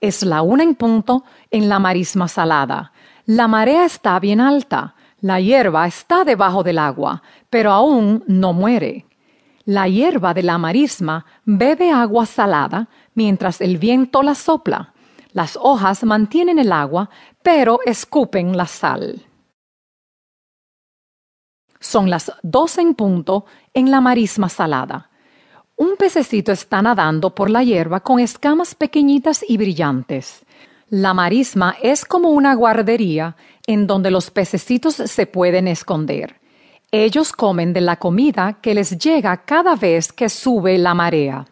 Es la una en punto en la marisma salada. La marea está bien alta. La hierba está debajo del agua, pero aún no muere. La hierba de la marisma bebe agua salada mientras el viento la sopla. Las hojas mantienen el agua, pero escupen la sal. Son las dos en punto en la marisma salada. Un pececito está nadando por la hierba con escamas pequeñitas y brillantes. La marisma es como una guardería en donde los pececitos se pueden esconder. Ellos comen de la comida que les llega cada vez que sube la marea.